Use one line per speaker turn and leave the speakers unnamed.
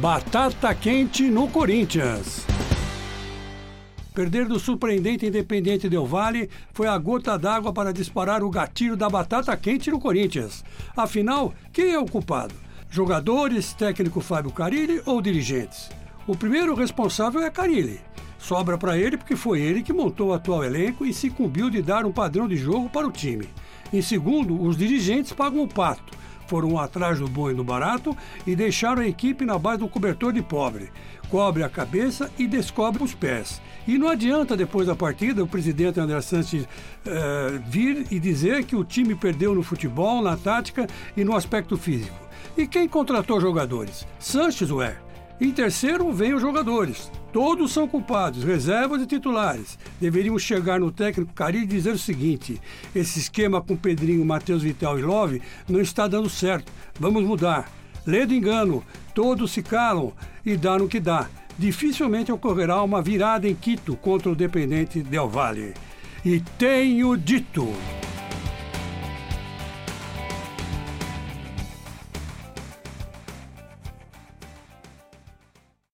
Batata quente no Corinthians. Perder do surpreendente Independente Del Vale foi a gota d'água para disparar o gatilho da batata quente no Corinthians. Afinal, quem é o culpado? Jogadores, técnico Fábio Carilli ou dirigentes? O primeiro responsável é Carilli. Sobra para ele porque foi ele que montou o atual elenco e se incumbiu de dar um padrão de jogo para o time. Em segundo, os dirigentes pagam o pato foram atrás do bom e do barato e deixaram a equipe na base do cobertor de pobre. Cobre a cabeça e descobre os pés. E não adianta, depois da partida, o presidente André Santos uh, vir e dizer que o time perdeu no futebol, na tática e no aspecto físico. E quem contratou jogadores? Sanches, ué. Em terceiro, vem os jogadores. Todos são culpados, reservas e titulares. Deveríamos chegar no técnico Cari e dizer o seguinte: esse esquema com Pedrinho, Matheus Vital e Love não está dando certo. Vamos mudar. Lê do engano, todos se calam e dá no que dá. Dificilmente ocorrerá uma virada em Quito contra o dependente Del Valle. E tenho dito.